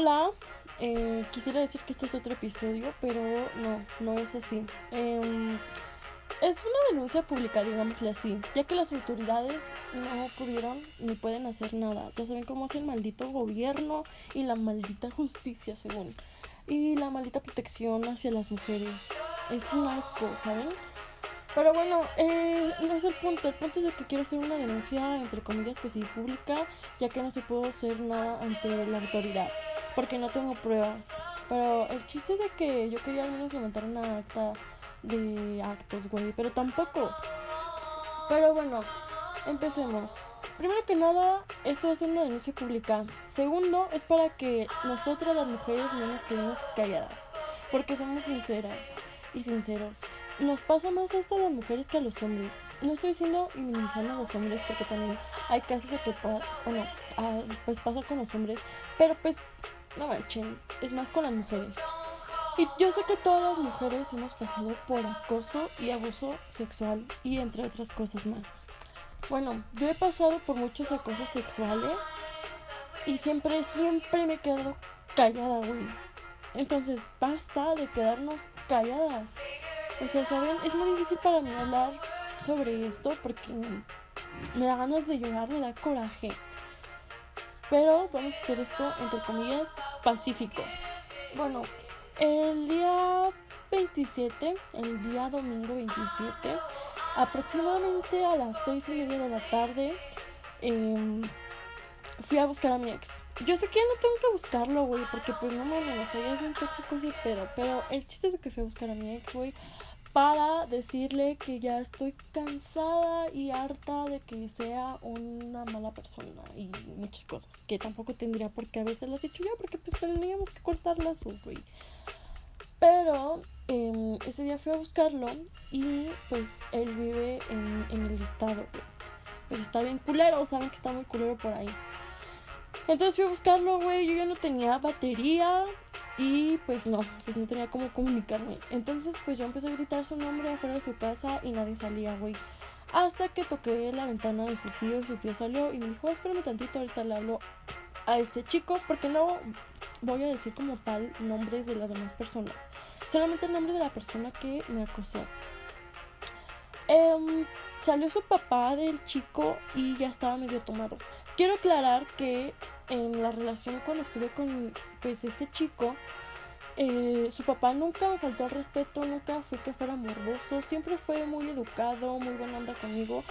Hola, eh, quisiera decir que este es otro episodio, pero no, no es así. Em, es una denuncia pública, digámosle así, ya que las autoridades no pudieron ni pueden hacer nada. Ya saben cómo es el maldito gobierno y la maldita justicia, según. Y la maldita protección hacia las mujeres. Es un asco, ¿saben? Pero bueno, eh, no es el punto. El punto es de que quiero hacer una denuncia, entre comillas, pues sí, pública, ya que no se puede hacer nada ante la autoridad, porque no tengo pruebas. Pero el chiste es de que yo quería al menos levantar una acta de actos, güey, pero tampoco. Pero bueno, empecemos. Primero que nada, esto ser una denuncia pública. Segundo, es para que nosotras las mujeres no nos quedemos calladas, porque somos sinceras y sinceros. Nos pasa más esto a las mujeres que a los hombres. No estoy diciendo minimizando a los hombres porque también hay casos de que bueno, ah, pues pasa con los hombres, pero pues no manchen, es más con las mujeres. Y yo sé que todas las mujeres hemos pasado por acoso y abuso sexual y entre otras cosas más. Bueno, yo he pasado por muchos acosos sexuales y siempre, siempre me quedo callada, güey. Entonces, basta de quedarnos calladas. O sea, ¿saben? Es muy difícil para mí hablar sobre esto porque me da ganas de llorar, me da coraje. Pero vamos a hacer esto, entre comillas, pacífico. Bueno, el día 27, el día domingo 27, aproximadamente a las 6 y media de la tarde, eh, fui a buscar a mi ex. Yo sé que no tengo que buscarlo, güey, porque pues no me o sea, es un. Pero el chiste es que fui a buscar a mi ex, güey, para decirle que ya estoy cansada y harta de que sea una mala persona y muchas cosas. Que tampoco tendría por qué veces las he hecho yo, porque pues teníamos que cortar las güey. Pero eh, ese día fui a buscarlo y pues él vive en, en el estado, Pues está bien culero, saben que está muy culero por ahí. Entonces fui a buscarlo, güey. Yo ya no tenía batería. Y pues no, pues no tenía cómo comunicarme. Entonces pues yo empecé a gritar su nombre afuera de su casa y nadie salía, güey. Hasta que toqué la ventana de su tío, su tío salió y me dijo, espérame tantito, ahorita le hablo a este chico, porque no voy a decir como tal nombres de las demás personas. Solamente el nombre de la persona que me acosó. Em, salió su papá del chico y ya estaba medio tomado. Quiero aclarar que en la relación cuando estuve con pues este chico, eh, su papá nunca me faltó al respeto, nunca fue que fuera morboso, siempre fue muy educado, muy buena onda conmigo.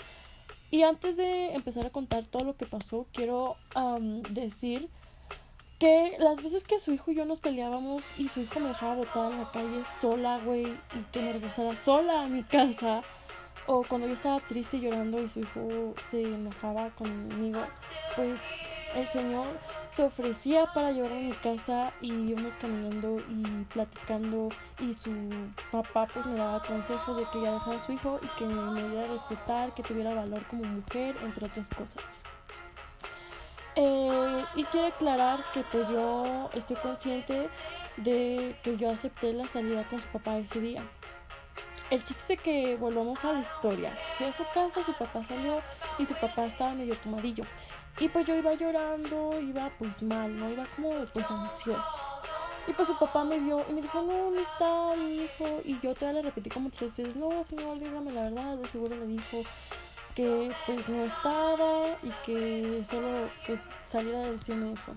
Y antes de empezar a contar todo lo que pasó, quiero decir que las veces que su hijo y yo nos peleábamos y su hijo me dejaba botada en la calle sola, güey, y que me regresara sola a mi casa, o cuando yo estaba triste llorando y su hijo se enojaba conmigo, pues el señor se ofrecía para llevar a mi casa y íbamos caminando y platicando y su papá pues me daba consejos de que ya dejara a su hijo y que me diera respetar, que tuviera valor como mujer, entre otras cosas. Eh, y quiero aclarar que pues yo estoy consciente de que yo acepté la salida con su papá ese día. El chiste es que volvamos a la historia. Fui a su casa, su papá salió y su papá estaba medio tomadillo. Y pues yo iba llorando, iba pues mal, ¿no? Iba como pues ansiosa. Y pues su papá me vio y me dijo, no, ¿dónde está hijo? Y yo todavía le repetí como tres veces, no, señor, dígame la verdad. De seguro le dijo que pues no estaba y que solo pues saliera a decirme eso.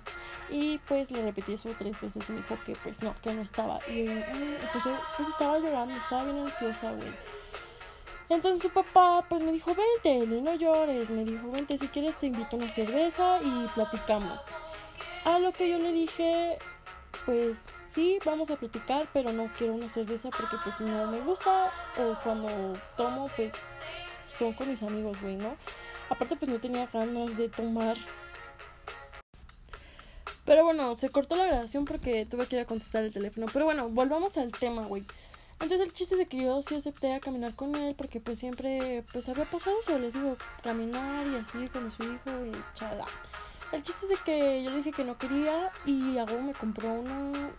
Y pues le repetí eso tres veces y me dijo que pues no, que no estaba. Y pues yo pues estaba llorando, estaba bien ansiosa, güey. Entonces su papá pues me dijo, vente, Eli, no llores. Me dijo, vente, si quieres te invito a una cerveza y platicamos. A lo que yo le dije, pues sí, vamos a platicar, pero no quiero una cerveza porque pues si no me gusta o cuando tomo pues son con mis amigos, güey, ¿no? Aparte pues no tenía ganas de tomar pero bueno, se cortó la grabación porque tuve que ir a contestar el teléfono. Pero bueno, volvamos al tema, güey. Entonces el chiste es de que yo sí acepté a caminar con él porque pues siempre pues había pasado eso, les digo, caminar y así con su hijo y chala. El chiste es de que yo le dije que no quería y algo me compró una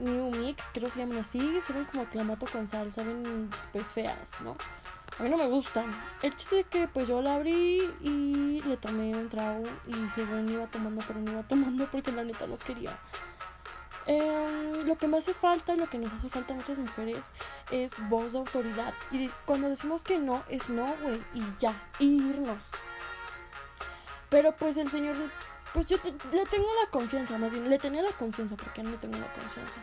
New Mix, creo que se llaman así, se ven como clamato con sal, saben pues feas, ¿no? A mí no me gustan. El chiste es que pues yo la abrí y le tomé un trago y según iba tomando, pero no iba tomando porque la neta no quería. Em, lo que me hace falta, lo que nos hace falta a muchas mujeres es voz de autoridad. Y cuando decimos que no, es no, güey, y ya, irnos. Pero pues el Señor, pues yo le tengo la confianza, más bien, le tenía la confianza, porque no le tengo la confianza.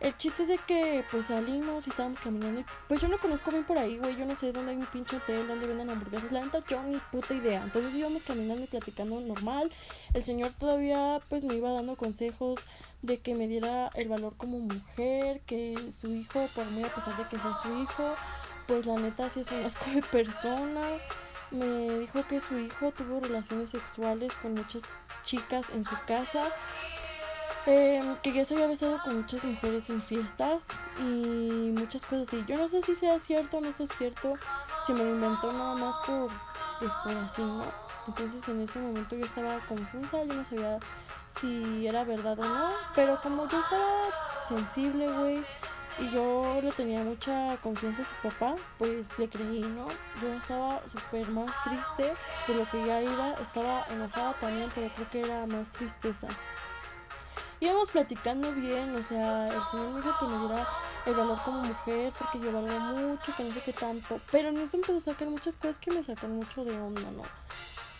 El chiste es de que pues salimos y estábamos caminando pues yo no conozco bien por ahí, güey, yo no sé dónde hay un pinche hotel, dónde venden hamburguesas, la neta yo ni puta idea. Entonces íbamos caminando y platicando normal. El señor todavía pues me iba dando consejos de que me diera el valor como mujer, que su hijo, por muy a pesar de que sea su hijo, pues la neta sí es un asco de persona. Me dijo que su hijo tuvo relaciones sexuales con muchas chicas en su casa Em, que ya se había besado con muchas mujeres en fiestas y muchas cosas así. Yo no sé si sea cierto o no sea cierto, si me lo inventó nada más por, pues por así, ¿no? Entonces en ese momento yo estaba confusa, yo no sabía si era verdad o no, pero como yo estaba sensible, güey, y yo le tenía mucha confianza a su papá, pues le creí, ¿no? Yo estaba súper más triste de lo que ya iba, estaba enojada también, pero creo que era más tristeza íbamos platicando bien, o sea, el señor me dijo que me diera el valor como mujer porque yo valgo mucho, que no sé qué tanto, pero en eso empezó a sacar muchas cosas que me sacan mucho de onda, ¿no?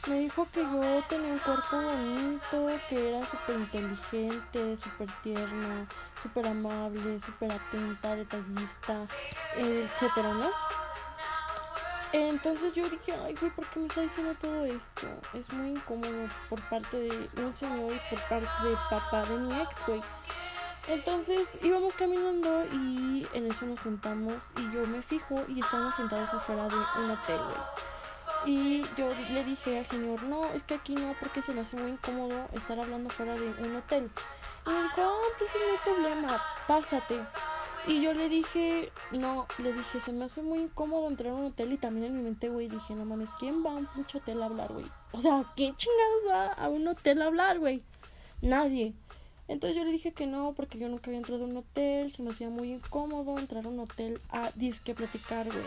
Me dijo que yo tenía un cuerpo bonito, que era súper inteligente, súper tierno, súper amable, súper atenta, detallista, etcétera, ¿no? Entonces yo dije, ay, güey, ¿por qué me está diciendo todo esto? Es muy incómodo por parte de un señor y por parte de papá de mi ex, güey. Entonces íbamos caminando y en eso nos sentamos y yo me fijo y estamos sentados afuera de un hotel, güey. Y yo le dije al señor, no, es que aquí no, porque se me hace muy incómodo estar hablando fuera de un hotel. Y me dijo, ah, entonces no hay problema, pásate. Y yo le dije, no, le dije, se me hace muy incómodo entrar a un hotel y también en mi mente, güey, dije, no mames, ¿quién va a un pinche hotel a hablar, güey? O sea, ¿qué chingados va a un hotel a hablar, güey? Nadie. Entonces yo le dije que no, porque yo nunca había entrado a un hotel, se me hacía muy incómodo entrar a un hotel a disque platicar, güey.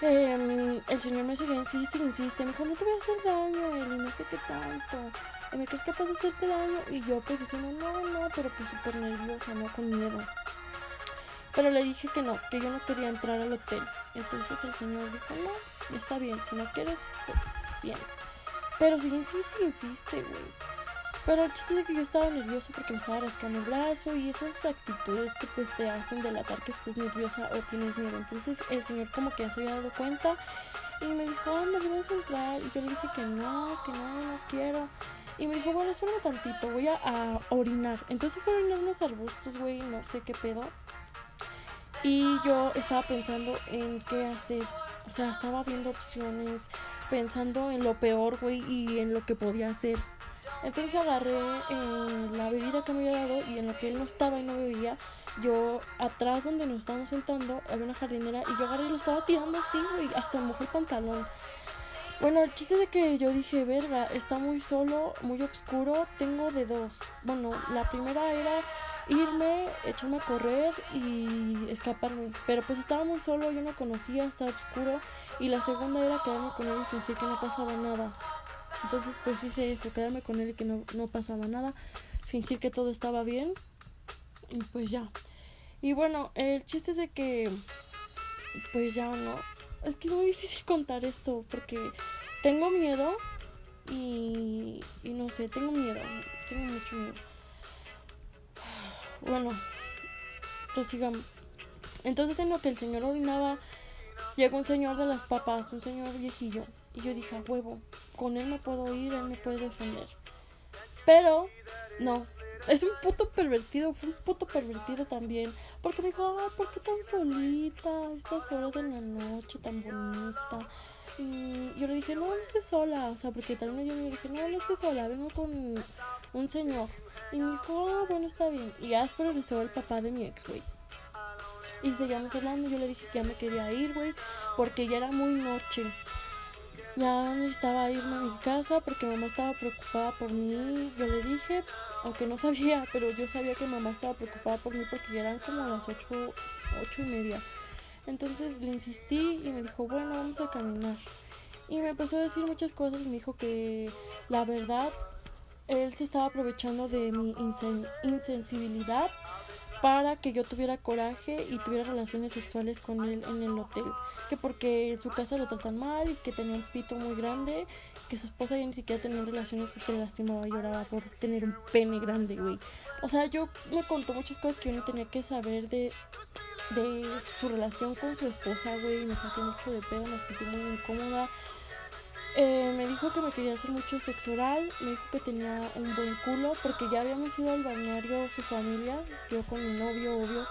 Em, el señor me seguía, insiste, insiste, me dijo, no te voy a hacer daño, y no sé qué tanto. Me crees capaz de hacerte daño. Y yo pues diciendo, no, no, pero pues súper nerviosa, no con miedo. Pero le dije que no, que yo no quería entrar al hotel. Entonces el señor dijo, no, está bien, si no quieres, pues bien. Pero si insiste, insiste, güey. Pero el chiste es que yo estaba nervioso porque me estaba rascando el brazo y esas actitudes que pues te hacen delatar que estés nerviosa o tienes miedo. Entonces el señor como que ya se había dado cuenta y me dijo, anda, vamos entrar. Y yo le dije que no, que no, no quiero. Y me dijo, bueno, espérame tantito, voy a, a orinar. Entonces fue a orinar unos arbustos, güey, no sé qué pedo. Y yo estaba pensando en qué hacer. O sea, estaba viendo opciones, pensando en lo peor, güey, y en lo que podía hacer. Entonces agarré eh, la bebida que me había dado y en lo que él no estaba y no bebía, yo atrás donde nos estábamos sentando había una jardinera y yo agarré y lo estaba tirando así, güey, hasta mojé el pantalón. Bueno, el chiste de que yo dije, verga, está muy solo, muy oscuro, tengo de dos. Bueno, la primera era irme, echarme a correr y escaparme. Pero pues estaba muy solo, yo no conocía, estaba oscuro. Y la segunda era quedarme con él y fingir que no pasaba nada. Entonces pues hice eso, quedarme con él y que no, no pasaba nada. Fingir que todo estaba bien. Y pues ya. Y bueno, el chiste es de que pues ya no. Es que es muy difícil contar esto porque tengo miedo y, y no sé, tengo miedo, tengo mucho miedo. Bueno, prosigamos. Entonces en lo que el señor orinaba, llegó un señor de las papas, un señor viejillo. Y yo dije, a huevo, con él no puedo ir, él me puede defender. Pero, no, es un puto pervertido, fue un puto pervertido también. Porque me dijo, ah, ¿por qué tan solita? Estas horas de la noche tan bonita. Y yo le dije, no, no estoy sola. O sea, porque también yo le dije, no, no estoy sola, vengo con un señor. Y me dijo, ah, bueno, está bien. Y ya después regresó el papá de mi ex, güey. Y seguíamos hablando. Yo le dije que ya me quería ir, güey. Porque ya era muy noche. Ya necesitaba irme a mi casa porque mamá estaba preocupada por mí. Yo le dije, aunque no sabía, pero yo sabía que mamá estaba preocupada por mí porque ya eran como las ocho, ocho y media. Entonces le insistí y me dijo, bueno, vamos a caminar. Y me empezó a decir muchas cosas y me dijo que la verdad él se estaba aprovechando de mi insensibilidad para que yo tuviera coraje y tuviera relaciones sexuales con él en el hotel. Que porque en su casa lo tratan mal y que tenía un pito muy grande, que su esposa ya ni siquiera tenía relaciones porque le lastimaba y lloraba por tener un pene grande, güey. O sea, yo me contó muchas cosas que yo no tenía que saber de, de su relación con su esposa, güey. Me sentí mucho de pedo, me sentí muy incómoda. Eh, me dijo que me quería hacer mucho sexo oral, me dijo que tenía un buen culo, porque ya habíamos ido al balneario su familia, yo con mi novio, obvio,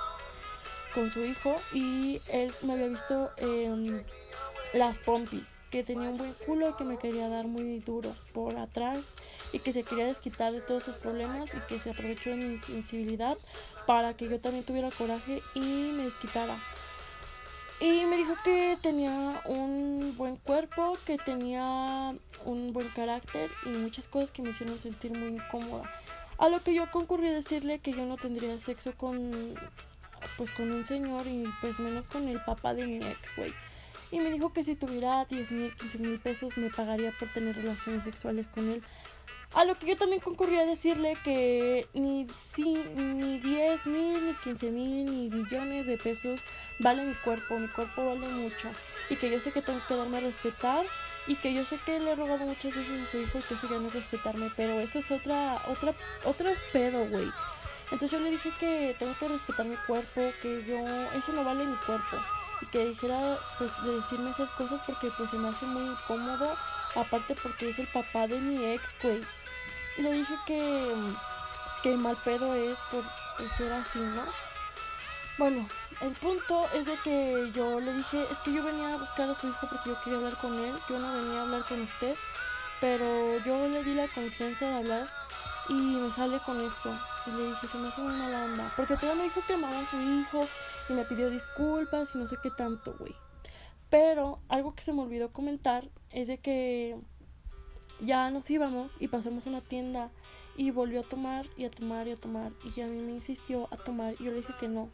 con su hijo, y él me había visto en las pompis, que tenía un buen culo y que me quería dar muy duro por atrás y que se quería desquitar de todos sus problemas y que se aprovechó de mi sensibilidad para que yo también tuviera coraje y me desquitara. Y me dijo que tenía un buen cuerpo, que tenía un buen carácter y muchas cosas que me hicieron sentir muy incómoda. A lo que yo concurrí a decirle que yo no tendría sexo con pues con un señor y pues menos con el papá de mi ex, güey. Y me dijo que si tuviera 10 mil, 15 mil pesos me pagaría por tener relaciones sexuales con él. A lo que yo también concurrí a decirle que ni, si, ni 10 mil, ni 15 mil, ni billones de pesos vale mi cuerpo, mi cuerpo vale mucho. Y que yo sé que tengo que darme a respetar. Y que yo sé que le he rogado muchas veces a su hijo que eso ya no es respetarme. Pero eso es otra, otra, otro pedo, güey. Entonces yo le dije que tengo que respetar mi cuerpo, que yo, eso no vale mi cuerpo. Y que dijera, pues, de decirme esas cosas porque pues se me hace muy incómodo. Aparte porque es el papá de mi ex, güey. Y le dije que, que mal pedo es por ser así, ¿no? Bueno, el punto es de que yo le dije, es que yo venía a buscar a su hijo porque yo quería hablar con él, yo no venía a hablar con usted, pero yo le di la confianza de hablar y me sale con esto. Y le dije, se me hace muy mala onda, porque todavía me dijo que amaba a su hijo y me pidió disculpas y no sé qué tanto, güey. Pero algo que se me olvidó comentar es de que ya nos íbamos y pasamos una tienda y volvió a tomar y a tomar y a tomar y a mí me insistió a tomar y yo le dije que no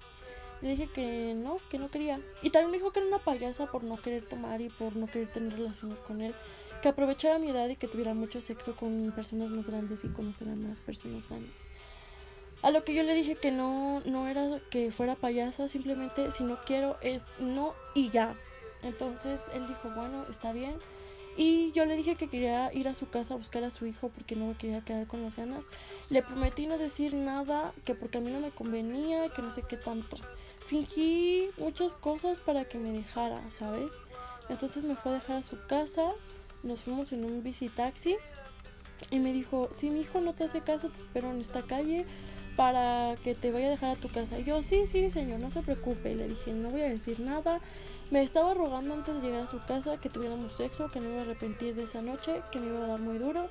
le dije que no, que no quería. Y también me dijo que era una payasa por no querer tomar y por no querer tener relaciones con él. Que aprovechara mi edad y que tuviera mucho sexo con personas más grandes y conocer a más personas grandes. A lo que yo le dije que no, no era que fuera payasa, simplemente si no quiero es no y ya. Entonces él dijo, bueno, está bien. Y yo le dije que quería ir a su casa a buscar a su hijo porque no me quería quedar con las ganas. Le prometí no decir nada, que porque a mí no me convenía, que no sé qué tanto. Fingí muchas cosas para que me dejara, ¿sabes? Entonces me fue a dejar a su casa, nos fuimos en un bici taxi y me dijo, si mi hijo no te hace caso, te espero en esta calle para que te vaya a dejar a tu casa. Y yo, sí, sí, señor, no se preocupe. Y le dije, no voy a decir nada. Me estaba rogando antes de llegar a su casa que tuviéramos sexo, que no iba a arrepentir de esa noche, que me iba a dar muy duro.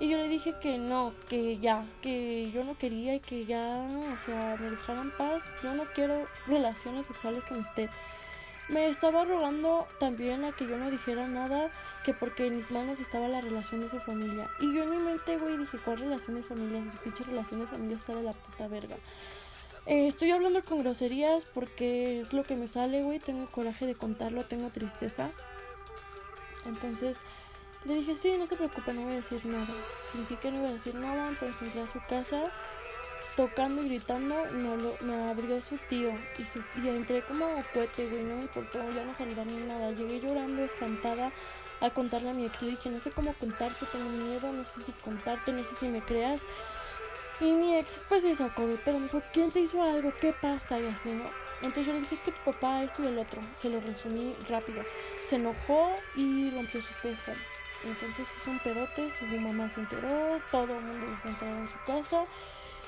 Y yo le dije que no, que ya, que yo no quería y que ya, o sea, me dejara en paz. Yo no quiero relaciones sexuales con usted. Me estaba rogando también a que yo no dijera nada, que porque en mis manos estaba la relación de su familia. Y yo en mi mente, güey, dije, ¿cuál relación de familia? Su pinche relación de familia está de la puta verga. Eh, estoy hablando con groserías porque es lo que me sale, güey. Tengo coraje de contarlo, tengo tristeza. Entonces le dije, sí, no se preocupe, no voy a decir nada. Le que no voy a decir nada, entonces entré a su casa tocando y gritando. Me, lo, me abrió su tío y, su, y entré como cohete, güey. No me importó, ya no salía ni nada. Llegué llorando, espantada a contarle a mi ex. Le dije, no sé cómo contarte, tengo miedo, no sé si contarte, no sé si me creas. Y mi ex pues se sacó de pero me dijo, ¿quién te hizo algo? ¿Qué pasa? Y así, ¿no? Entonces yo le dije, que tu papá, esto y el otro. Se lo resumí rápido. Se enojó y rompió su espejo. Entonces hizo un pedote, su mamá se enteró, todo el mundo se entró en su casa.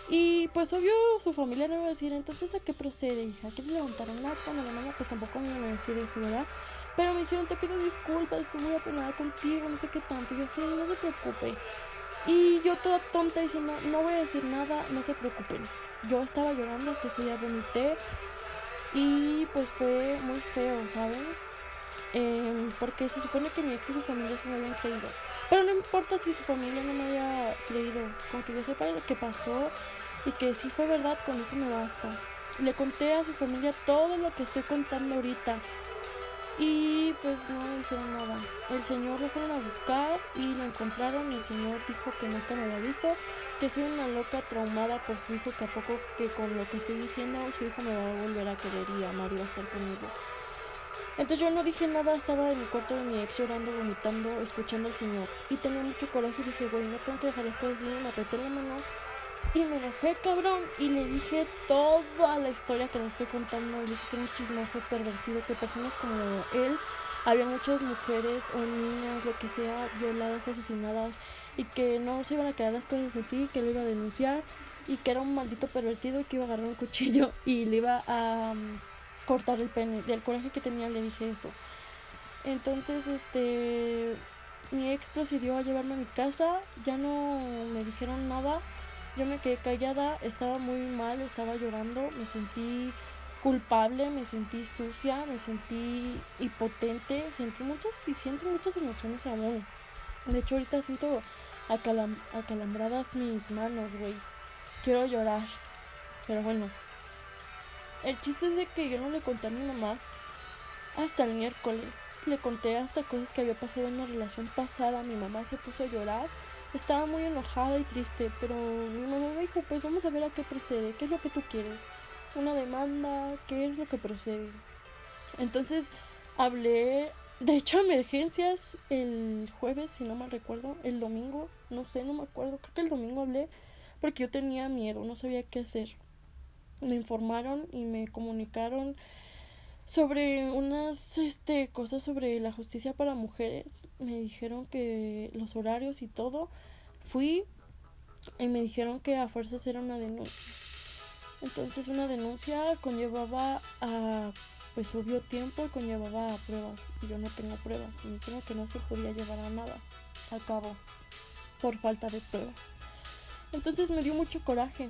Y pues obvio su familia no iba a decir, entonces ¿a qué procede, hija? ¿Quieres levantar un acta? No, pues tampoco me iba a decir eso, ¿verdad? Pero me dijeron, te pido disculpas, estoy muy apenada contigo, no sé qué tanto. Yo, sí, no se preocupe. Y yo toda tonta diciendo, no voy a decir nada, no se preocupen. Yo estaba llorando, hasta ese día vomité. Y pues fue muy feo, ¿saben? Em, porque se supone que mi ex y su familia se me habían creído. Pero no importa si su familia no me haya creído. Con que yo sepa lo que pasó y que sí fue verdad, con eso me basta. Le conté a su familia todo lo que estoy contando ahorita. Y pues no me dijeron nada. El señor lo fueron a buscar y lo encontraron y el señor dijo que nunca me había visto, que soy una loca traumada por su hijo, que a poco que con lo que estoy diciendo su hijo me va a volver a querer y amar va a estar conmigo. Entonces yo no dije nada, estaba en el cuarto de mi ex llorando, vomitando, escuchando al señor. Y tenía mucho coraje y dije, güey, no tengo que dejar esto así, me apreté la mano y me enojé, cabrón, y le dije toda la historia que le estoy contando. Le dije que era un chismoso pervertido, que personas como él, había muchas mujeres o niñas, lo que sea, violadas, asesinadas, y que no se iban a quedar las cosas así, que lo iba a denunciar, y que era un maldito pervertido que iba a agarrar un cuchillo y le iba a um, cortar el pene. Del coraje que tenía le dije eso. Entonces, este, mi ex procedió a llevarme a mi casa, ya no me dijeron nada yo me quedé callada, estaba muy mal, estaba llorando, me sentí culpable, me sentí sucia, me sentí impotente, sentí muchas y siento muchas emociones aún. De hecho, ahorita siento acalambradas mis manos, güey. Quiero llorar. Pero bueno. El chiste es de que yo no le conté a mi mamá hasta el miércoles. Le conté hasta cosas que había pasado en la relación pasada. Mi mamá se puso a llorar estaba muy enojada y triste, pero mi mamá me dijo, pues vamos a ver a qué procede, qué es lo que tú quieres, una demanda, qué es lo que procede. Entonces hablé, de hecho, emergencias el jueves, si no mal recuerdo, el domingo, no sé, no me acuerdo, creo que el domingo hablé porque yo tenía miedo, no sabía qué hacer. Me informaron y me comunicaron sobre unas este, cosas sobre la justicia para mujeres. Me dijeron que los horarios y todo. Fui y me dijeron que a fuerzas era una denuncia. Entonces una denuncia conllevaba a, pues obvio tiempo y conllevaba a pruebas. Y yo no tengo pruebas. Y dijeron que no se podía llevar a nada a cabo por falta de pruebas. Entonces me dio mucho coraje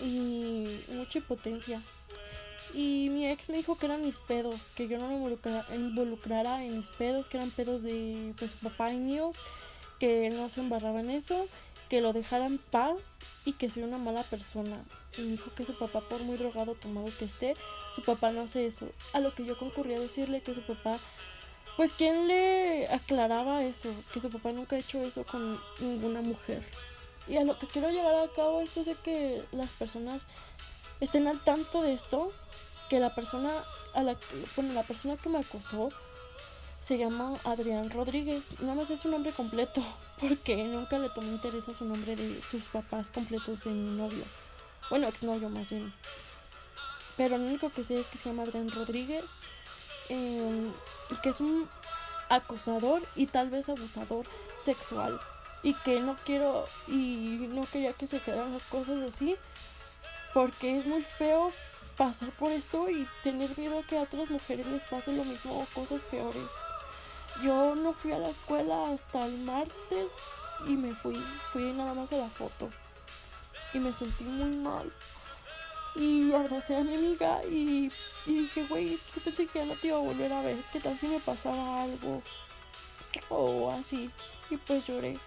y mucha impotencia. Y mi ex me dijo que eran mis pedos, que yo no me involucrara, en mis pedos, que eran pedos de pues, su papá y míos, que no se embarraba en eso, que lo dejara en paz y que soy una mala persona. Y dijo que su papá, por muy drogado tomado que esté, su papá no hace eso. A lo que yo concurrí a decirle que su papá, pues, ¿quién le aclaraba eso? Que su papá nunca ha hecho eso con ninguna mujer. Y a lo que quiero llegar a cabo esto es que las personas estén al tanto de esto, que la persona a la bueno, la persona que me acosó se llama Adrián Rodríguez. Nada más es su nombre completo, porque nunca le tomé interés a su nombre de sus papás completos de mi novio. Bueno, exnovio más bien. Pero lo único que sé es que se llama Adrián Rodríguez. Em, y que es un acosador y tal vez abusador sexual. Y que no quiero y no quería que se quedaran las cosas así porque es muy feo pasar por esto y tener miedo a que a otras mujeres les pase lo mismo o cosas peores. Yo no fui a la escuela hasta el martes y me fui, fui nada más a la foto y me sentí muy mal. Y abracé a mi amiga y, dije, güey, es que pensé que ya no te iba a volver a ver, ¿qué tal si me pasaba algo? O así. Y pues lloré.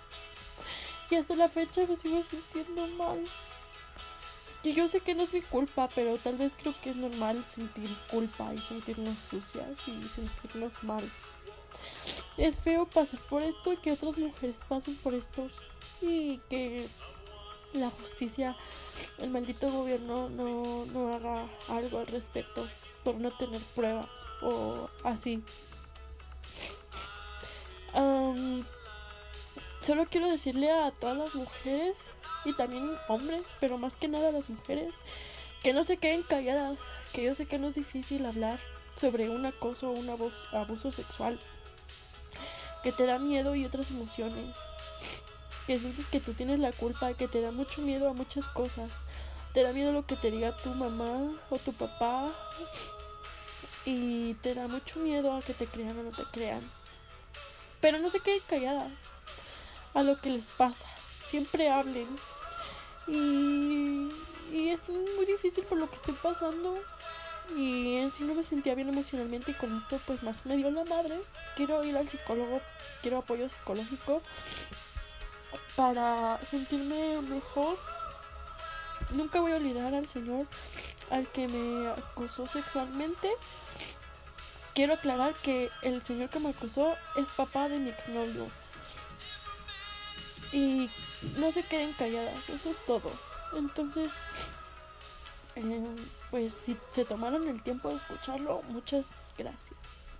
Y hasta la fecha me sigo sintiendo mal. Que yo sé que no es mi culpa, pero tal vez creo que es normal sentir culpa y sentirnos sucias y sentirnos mal. Es feo pasar por esto y que otras mujeres pasen por esto y que la justicia, el maldito gobierno no, no haga algo al respecto por no tener pruebas o así. solo quiero decirle a todas las mujeres y también hombres, pero más que nada las mujeres, que no se queden calladas, que yo sé que no es difícil hablar sobre un acoso o un abuso sexual, que te da miedo y otras emociones, que sientes que tú tienes la culpa, que te da mucho miedo a muchas cosas, te da miedo lo que te diga tu mamá o tu papá y te da mucho miedo a que te crean o no te crean. Pero no se queden calladas a lo que les pasa siempre hablen. Y, y es muy difícil por lo que estoy pasando. Y en sí no me sentía bien emocionalmente y con esto pues más me dio la madre. Quiero ir al psicólogo, quiero apoyo psicológico para sentirme mejor. Nunca voy a olvidar al señor al que me acosó sexualmente. quiero aclarar que el señor que me acusó es papá de mi exnovio. Y no se queden calladas, eso es todo. Entonces, eh, pues si se tomaron el tiempo de escucharlo, muchas gracias.